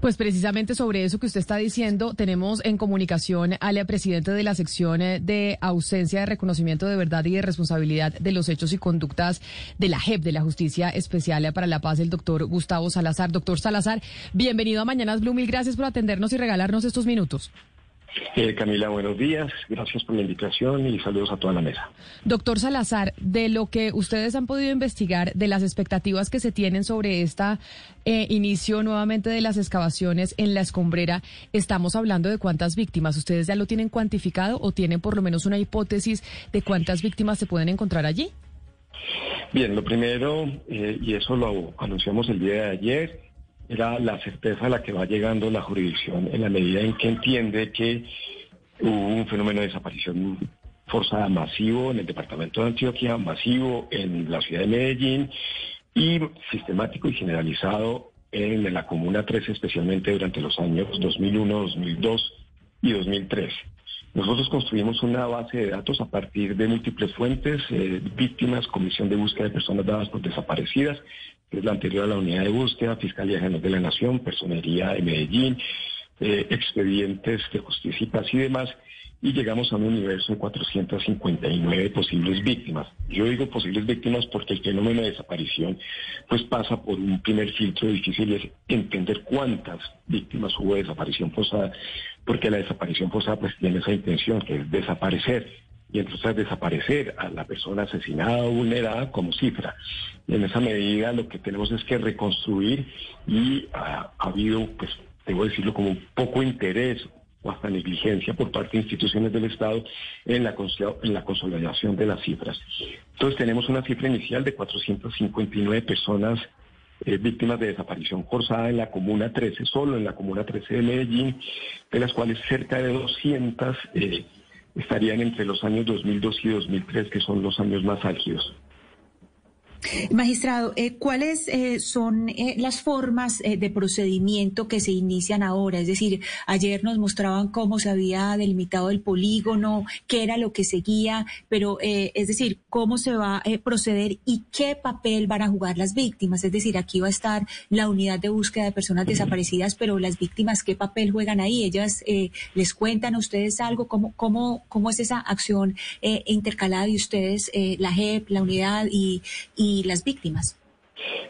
Pues precisamente sobre eso que usted está diciendo, tenemos en comunicación al presidente de la sección eh, de ausencia de reconocimiento de verdad y de responsabilidad de los hechos y conductas de la JEP, de la Justicia Especial para la Paz, el doctor Gustavo Salazar. Doctor Salazar, bienvenido a Mañanas Blue. Mil gracias por atendernos y regalarnos estos minutos. Eh, Camila, buenos días. Gracias por la invitación y saludos a toda la mesa. Doctor Salazar, de lo que ustedes han podido investigar, de las expectativas que se tienen sobre este inicio nuevamente de las excavaciones en la escombrera, estamos hablando de cuántas víctimas. ¿Ustedes ya lo tienen cuantificado o tienen por lo menos una hipótesis de cuántas víctimas se pueden encontrar allí? Bien, lo primero, eh, y eso lo anunciamos el día de ayer, era la certeza a la que va llegando la jurisdicción en la medida en que entiende que hubo un fenómeno de desaparición forzada masivo en el departamento de Antioquia, masivo en la ciudad de Medellín y sistemático y generalizado en la Comuna 13, especialmente durante los años 2001, 2002 y 2003. Nosotros construimos una base de datos a partir de múltiples fuentes, eh, víctimas, comisión de búsqueda de personas dadas por desaparecidas, que es la anterior a la unidad de búsqueda, Fiscalía General de la Nación, Personería de Medellín, eh, expedientes de justicia y paz y demás, y llegamos a un universo de 459 posibles víctimas. Yo digo posibles víctimas porque el fenómeno de desaparición pues pasa por un primer filtro difícil es entender cuántas víctimas hubo de desaparición forzada, porque la desaparición forzada pues tiene esa intención que es desaparecer y entonces desaparecer a la persona asesinada o vulnerada como cifra. Y en esa medida lo que tenemos es que reconstruir y ha, habido, pues, debo decirlo, como poco interés o hasta negligencia por parte de instituciones del Estado en la, en la consolidación de las cifras. Entonces tenemos una cifra inicial de 459 personas eh, víctimas de desaparición forzada en la Comuna 13, solo en la Comuna 13 de Medellín, de las cuales cerca de 200 eh, estarían entre los años 2002 y 2003, que son los años más álgidos. Magistrado, eh, ¿cuáles eh, son eh, las formas de procedimiento que se inician ahora? Es decir, ayer nos mostraban cómo se había delimitado el polígono, qué era lo que seguía, pero es decir, cómo se va a proceder y qué papel van a jugar las víctimas. Es decir, aquí va a estar la unidad de búsqueda de personas desaparecidas, pero las víctimas, ¿qué papel juegan ahí? ¿Ellas les cuentan a ustedes algo? ¿Cómo, cómo, cómo es esa acción intercalada de ustedes, la JEP, la unidad y y las víctimas?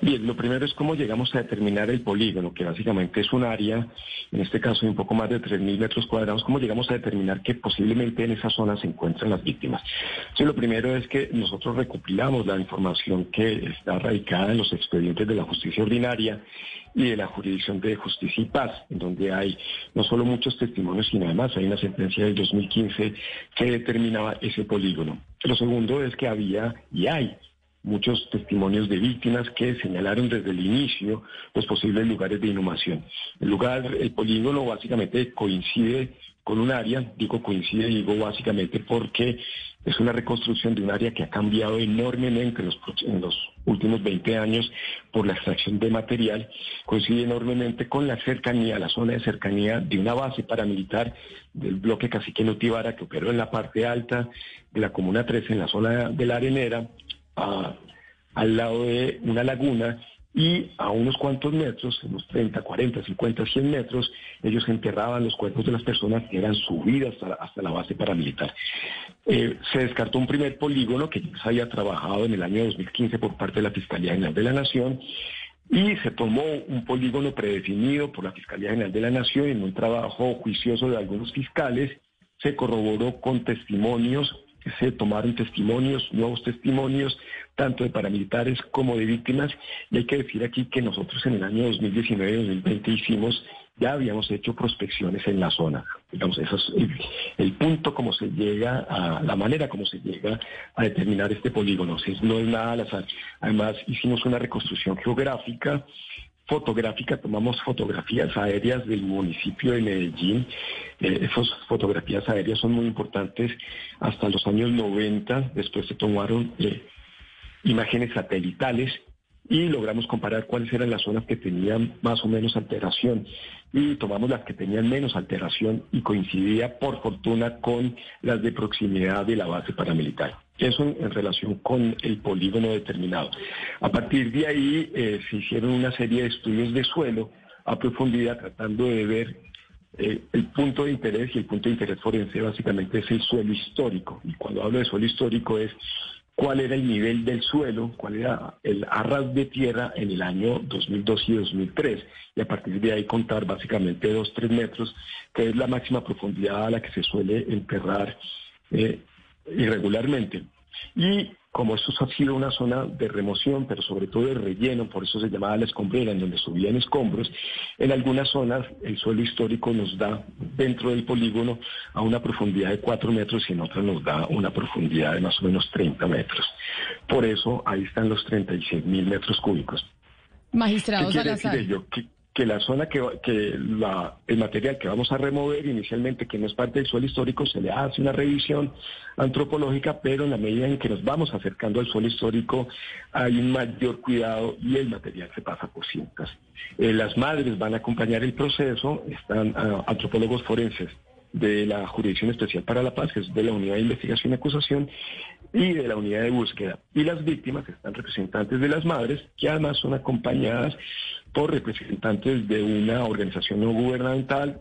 Bien, lo primero es cómo llegamos a determinar el polígono, que básicamente es un área, en este caso de un poco más de 3.000 metros cuadrados, cómo llegamos a determinar que posiblemente en esa zona se encuentran las víctimas. Entonces, lo primero es que nosotros recopilamos la información que está radicada en los expedientes de la justicia ordinaria y de la jurisdicción de justicia y paz, en donde hay no solo muchos testimonios, sino además hay una sentencia del 2015 que determinaba ese polígono. Lo segundo es que había y hay muchos testimonios de víctimas que señalaron desde el inicio los posibles lugares de inhumación. El lugar, el polígono básicamente coincide con un área, digo coincide, digo básicamente porque es una reconstrucción de un área que ha cambiado enormemente en los, en los últimos 20 años por la extracción de material, coincide enormemente con la cercanía, la zona de cercanía de una base paramilitar del bloque Cacique Notibara que operó en la parte alta de la Comuna 13, en la zona de la Arenera, al lado de una laguna y a unos cuantos metros, unos 30, 40, 50, 100 metros, ellos enterraban los cuerpos de las personas que eran subidas hasta, la base paramilitar. Eh, se descartó un primer polígono que ya se había trabajado en el año 2015 por parte de la Fiscalía General de la Nación y se tomó un polígono predefinido por la Fiscalía General de la Nación en un trabajo juicioso de algunos fiscales, se corroboró con testimonios se tomaron testimonios, nuevos testimonios, tanto de paramilitares como de víctimas. Y hay que decir aquí que nosotros en el año 2019-2020 hicimos, ya habíamos hecho prospecciones en la zona. Digamos, eso es el, punto como se llega a, la manera como se llega a determinar este polígono. Si no es nada al azar. Además, hicimos una reconstrucción geográfica fotográfica, tomamos fotografías aéreas del municipio de Medellín. Eh, esas fotografías aéreas son muy importantes hasta los años 90. Después se tomaron eh, imágenes satelitales y logramos comparar cuáles eran las zonas que tenían más o menos alteración y tomamos las que tenían menos alteración y coincidía por fortuna con las de proximidad de la base paramilitar. Eso en, relación con el polígono determinado. A partir de ahí eh, se hicieron una serie de estudios de suelo a profundidad tratando de ver eh, el punto de interés y el punto de interés forense básicamente es el suelo histórico. Y cuando hablo de suelo histórico es cuál era el nivel del suelo, cuál era el arras de tierra en el año 2002 y 2003. Y a partir de ahí contar básicamente dos, tres metros, que es la máxima profundidad a la que se suele enterrar eh, irregularmente. Y como esto ha sido una zona de remoción, pero sobre todo de relleno, por eso se llamaba la escombrera, en donde subían escombros, en algunas zonas el suelo histórico nos da dentro del polígono a una profundidad de 4 metros y en otras nos da una profundidad de más o menos 30 metros. Por eso ahí están los 36 mil metros cúbicos. Magistrado ¿Qué quiere decir ello? Que la zona que, que el material que vamos a remover inicialmente, que no es parte del suelo histórico, se le hace una revisión antropológica, pero en la medida en que nos vamos acercando al suelo histórico hay un mayor cuidado y el material se pasa por cintas. Eh, las madres van a acompañar el proceso, están ah, antropólogos forenses de la Jurisdicción Especial para la Paz, que es de la Unidad de Investigación y Acusación, y de la Unidad de Búsqueda. Y las víctimas están representantes de las madres, que además son acompañadas por representantes de una organización no gubernamental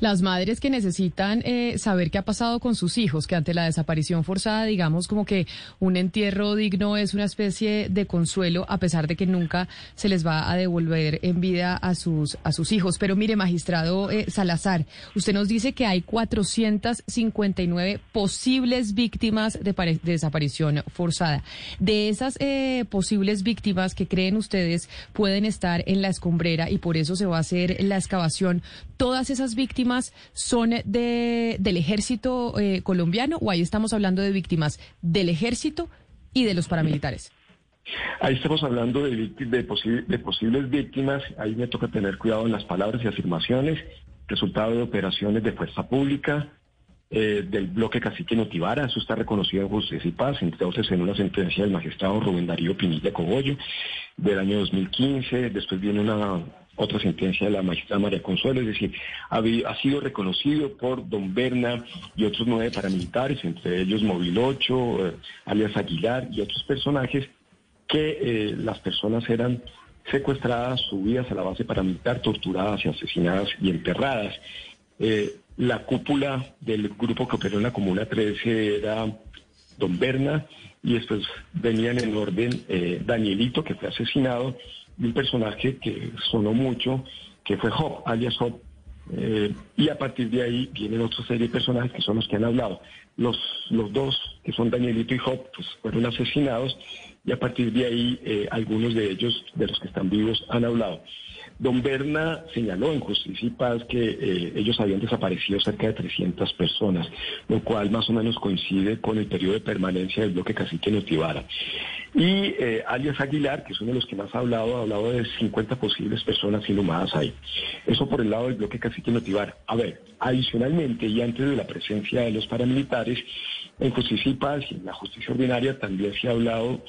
Las madres que necesitan eh, saber qué ha pasado con sus hijos, que ante la desaparición forzada, digamos como que un entierro digno es una especie de consuelo, a pesar de que nunca se les va a devolver en vida a sus, a sus hijos. Pero mire, magistrado eh, Salazar, usted nos dice que hay 459 posibles víctimas de, de desaparición forzada. De esas eh, posibles víctimas que creen ustedes pueden estar en la escombrera y por eso se va a hacer la excavación, todas esas víctimas son de, del ejército eh, colombiano o ahí estamos hablando de víctimas del ejército y de los paramilitares? Ahí estamos hablando de, posibles víctimas, ahí me toca tener cuidado en las palabras y afirmaciones, resultado de operaciones de fuerza pública, eh, del bloque cacique Notivara, eso está reconocido en Justicia y Paz, entonces en una sentencia del magistrado Rubén Darío Pinilla Cogollo del año 2015, después viene una otra sentencia de la magistrada María Consuelo, es decir, ha, sido reconocido por Don Berna y otros nueve paramilitares, entre ellos Móvil 8, eh, alias Aguilar y otros personajes, que eh, las personas eran secuestradas, subidas a la base paramilitar, torturadas y asesinadas y enterradas. Eh, la cúpula del grupo que operó en la Comuna 13 era Don Berna y después venían en orden Danielito, que fue asesinado, de un personaje que sonó mucho, que fue Job, alias Job, eh, y a partir de ahí vienen otra serie de personajes que son los que han hablado. Los, los dos, que son Danielito y Job, pues fueron asesinados y a partir de ahí eh, algunos de ellos, de los que están vivos, han hablado. Don Berna señaló en Justicia y Paz que eh, ellos habían desaparecido cerca de 300 personas, lo cual más o menos coincide con el periodo de permanencia del bloque cacique Notivara. Y eh, alias Aguilar, que es uno de los que más ha hablado, ha hablado de 50 posibles personas inhumadas ahí. Eso por el lado del bloque cacique Notivara. A ver, adicionalmente y antes de la presencia de los paramilitares, en Justicia y Paz y en la justicia ordinaria también se ha hablado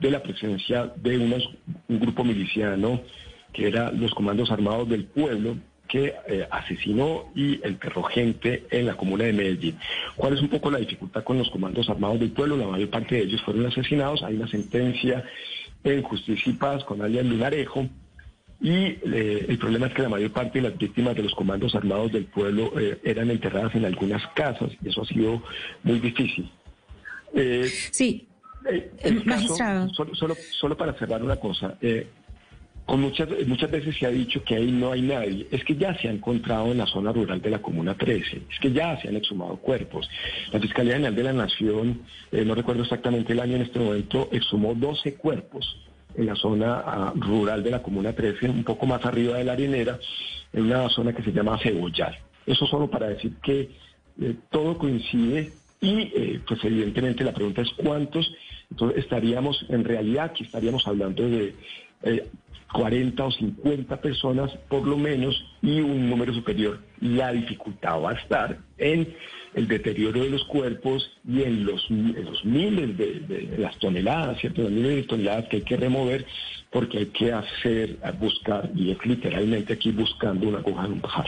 de la presencia de unos, un grupo miliciano que era los comandos armados del pueblo que eh, asesinó y enterró gente en la comuna de Medellín. ¿Cuál es un poco la dificultad con los comandos armados del pueblo? La mayor parte de ellos fueron asesinados. Hay una sentencia en Justicia y Paz con alias Lunarejo. Y eh, el problema es que la mayor parte de las víctimas de los comandos armados del pueblo eh, eran enterradas en algunas casas y eso ha sido muy difícil. sí, Eh, magistrado. solo, solo, solo, para cerrar una cosa. Con muchas, muchas veces se ha dicho que ahí no hay nadie. Es que ya se ha encontrado en la zona rural de la Comuna 13. Es que ya se han exhumado cuerpos. La Fiscalía General de la Nación, eh, no recuerdo exactamente el año en este momento, exhumó 12 cuerpos en la zona ah, rural de la Comuna 13, un poco más arriba de la arenera, en una zona que se llama Cebollar. Eso solo para decir que eh, todo coincide y eh, pues evidentemente la pregunta es cuántos. Entonces estaríamos, en realidad aquí estaríamos hablando de 40 o 50 personas por lo menos y un número superior. La dificultad va a estar en el deterioro de los cuerpos y en los, los miles de, las toneladas, ¿cierto? Los miles de toneladas que hay que remover porque hay que hacer, buscar, y es literalmente aquí buscando una aguja en un pajar.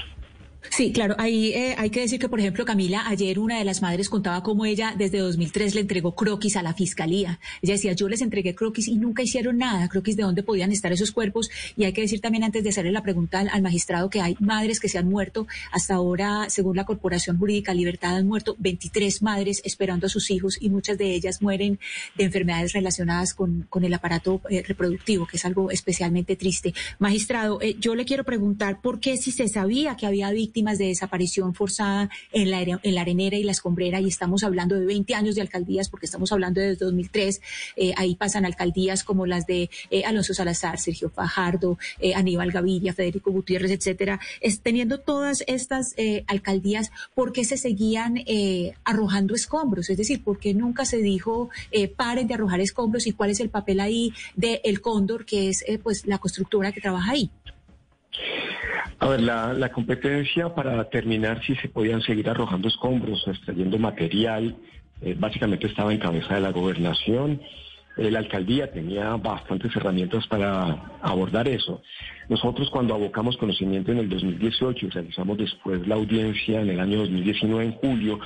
Sí, claro. Ahí eh, hay que decir que, por ejemplo, Camila, ayer una de las madres contaba cómo ella desde 2003 le entregó croquis a la fiscalía. Ella decía, yo les entregué croquis y nunca hicieron nada, croquis de dónde podían estar esos cuerpos. Y hay que decir también, antes de hacerle la pregunta al, magistrado, que hay madres que se han muerto. Hasta ahora, según la Corporación Jurídica Libertad, han muerto 23 madres esperando a sus hijos y muchas de ellas mueren de enfermedades relacionadas con, con el aparato eh, reproductivo, que es algo especialmente triste. Magistrado, eh, yo le quiero preguntar por qué si se sabía que había víctimas de desaparición forzada en la, en la arenera y la escombrera y estamos hablando de 20 años de alcaldías porque estamos hablando de 2003. Eh, ahí pasan alcaldías como las de eh, Alonso Salazar, Sergio Fajardo, eh, Aníbal Gaviria, Federico Gutiérrez, etcétera. Teniendo todas estas alcaldías, ¿por qué se seguían arrojando escombros? Es decir, ¿por qué nunca se dijo paren de arrojar escombros y cuál es el papel ahí de El Cóndor, que es pues la constructora que trabaja ahí? A ver, la, competencia para determinar si se podían seguir arrojando escombros extrayendo material, eh, básicamente estaba en cabeza de la gobernación. Eh, la alcaldía tenía bastantes herramientas para abordar eso. Nosotros cuando abocamos conocimiento en el 2018 y realizamos después la audiencia en el año 2019, en julio,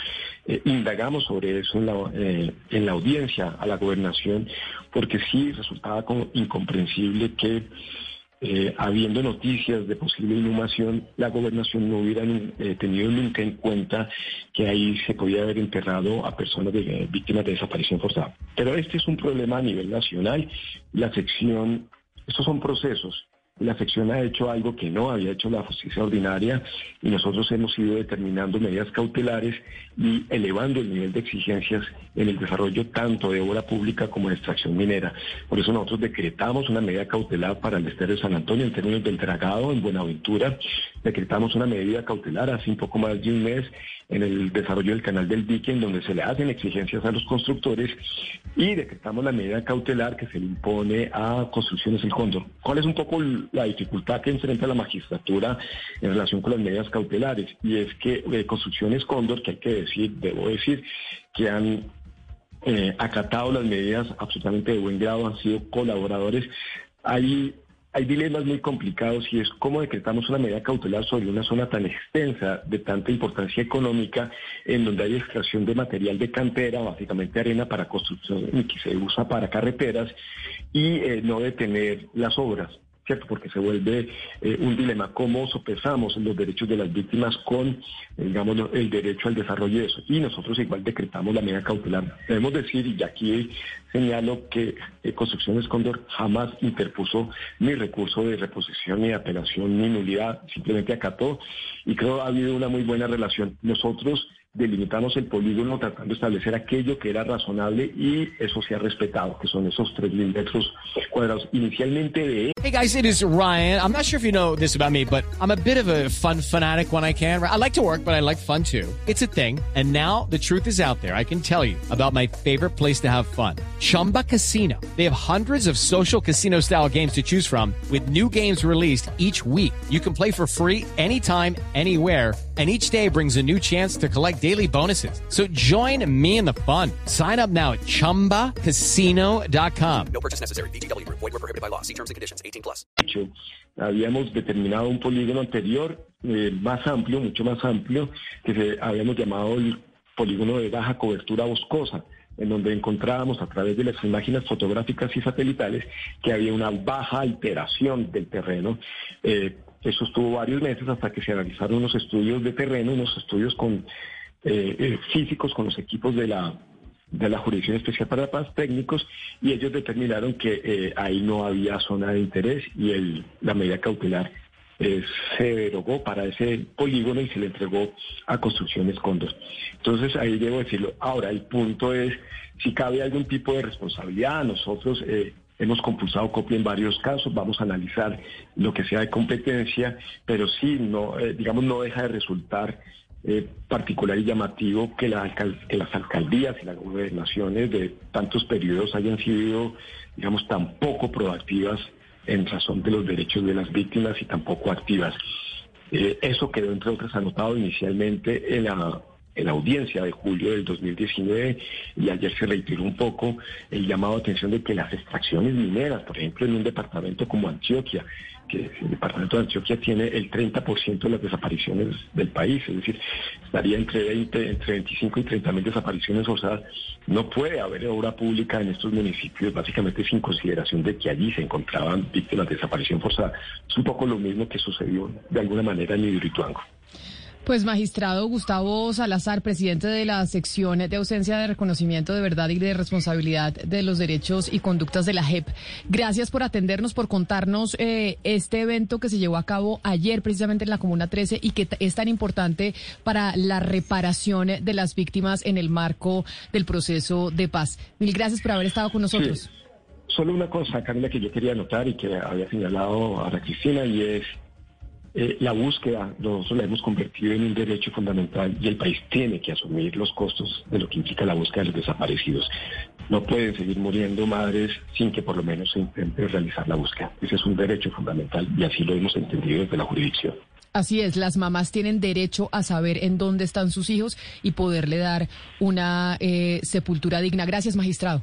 eh, indagamos sobre eso en la, en la audiencia a la gobernación, porque sí resultaba como incomprensible que eh, habiendo noticias de posible inhumación, la gobernación no hubiera eh, tenido nunca en cuenta que ahí se podía haber enterrado a personas de, víctimas de desaparición forzada. Pero este es un problema a nivel nacional. La sección, estos son procesos la sección ha hecho algo que no había hecho la justicia ordinaria y nosotros hemos ido determinando medidas cautelares y elevando el nivel de exigencias en el desarrollo tanto de obra pública como de extracción minera. Por eso nosotros decretamos una medida cautelar para el estero de San Antonio en términos del dragado en Buenaventura. Decretamos una medida cautelar hace un poco más de un mes en el desarrollo del canal del dique, en donde se le hacen exigencias a los constructores y decretamos la medida cautelar que se le impone a Construcciones El Cóndor. ¿Cuál es un poco la dificultad que enfrenta la magistratura en relación con las medidas cautelares? Y es que eh, Construcciones Cóndor, que hay que decir, debo decir, que han eh, acatado las medidas absolutamente de buen grado, han sido colaboradores. Hay hay dilemas muy complicados y es cómo decretamos una medida cautelar sobre una zona tan extensa, de tanta importancia económica, en donde hay extracción de material de cantera, básicamente arena para construcción y que se usa para carreteras, y eh, no detener las obras. ¿Cierto? Porque se vuelve eh, un dilema. ¿Cómo sopesamos los derechos de las víctimas con, eh, digamos, el derecho al desarrollo de eso? Y nosotros igual decretamos la medida cautelar. Debemos decir, y aquí señalo que eh, Construcciones Cóndor jamás interpuso ni recurso de reposición, ni apelación, ni nulidad, simplemente acató. Y creo ha habido una muy buena relación. Nosotros delimitamos el polígono tratando de establecer aquello que era razonable y eso se ha respetado, que son esos 3.000 metros cuadrados. Inicialmente de... Hey guys, it is Ryan. I'm not sure if you know this about me, but I'm a bit of a fun fanatic when I can. I like to work, but I like fun too. It's a thing. And now the truth is out there. I can tell you about my favorite place to have fun. Chumba Casino. They have hundreds of social casino style games to choose from with new games released each week. You can play for free anytime, anywhere and each day brings a new chance to collect daily bonuses. So join me in the fun. Sign up now at ChumbaCasino.com. No purchase necessary. BGW. Void were prohibited by law. See terms and conditions. 18 plus. Habíamos determinado un polígono anterior eh, más amplio, mucho más amplio, que se, habíamos llamado el polígono de baja cobertura boscosa en donde encontrábamos a través de las imágenes fotográficas y satelitales que había una baja alteración del terreno eh, eso estuvo varios meses hasta que se realizaron unos estudios de terreno, unos estudios con eh, eh, físicos con los equipos de la de la Jurisdicción Especial para la Paz técnicos y ellos determinaron que eh, ahí no había zona de interés y el, la medida cautelar eh, se derogó para ese polígono y se le entregó a Construcciones Cóndor. Entonces ahí debo decirlo. Ahora el punto es si cabe algún tipo de responsabilidad. Nosotros eh, hemos compulsado copia en varios casos, vamos a analizar lo que sea de competencia, pero sí, no, digamos, no deja de resultar eh, particular y llamativo que, las alcaldías y las gobernaciones de tantos periodos hayan sido, digamos, tan poco proactivas en razón de los derechos de las víctimas y tan poco activas. Eh, eso quedó, entre otras, anotado inicialmente en la, en la audiencia de julio del 2019 y ayer se reiteró un poco el llamado a atención de que las extracciones mineras, por ejemplo, en un departamento como Antioquia, que el departamento de Antioquia tiene el 30% de las desapariciones del país, es decir, estaría entre 20, entre 25 y 30 mil desapariciones forzadas. No puede haber obra pública en estos municipios, básicamente sin consideración de que allí se encontraban víctimas de desaparición forzada. Es un poco lo mismo que sucedió de alguna manera en Hidroituango. Pues magistrado Gustavo Salazar, presidente de la sección de ausencia de reconocimiento de verdad y de responsabilidad de los derechos y conductas de la JEP, gracias por atendernos, por contarnos eh, este evento que se llevó a cabo ayer precisamente en la Comuna 13 y que es tan importante para la reparación de las víctimas en el marco del proceso de paz. Mil gracias por haber estado con nosotros. Solo una cosa, Camila, que yo quería anotar y que había señalado a la Cristina y es eh, la búsqueda nosotros la hemos convertido en un derecho fundamental y el país tiene que asumir los costos de lo que implica la búsqueda de los desaparecidos. No pueden seguir muriendo madres sin que por lo menos se intente realizar la búsqueda. Ese es un derecho fundamental y así lo hemos entendido desde la jurisdicción. Así es, las mamás tienen derecho a saber en dónde están sus hijos y poderle dar una eh, sepultura digna. Gracias, magistrado.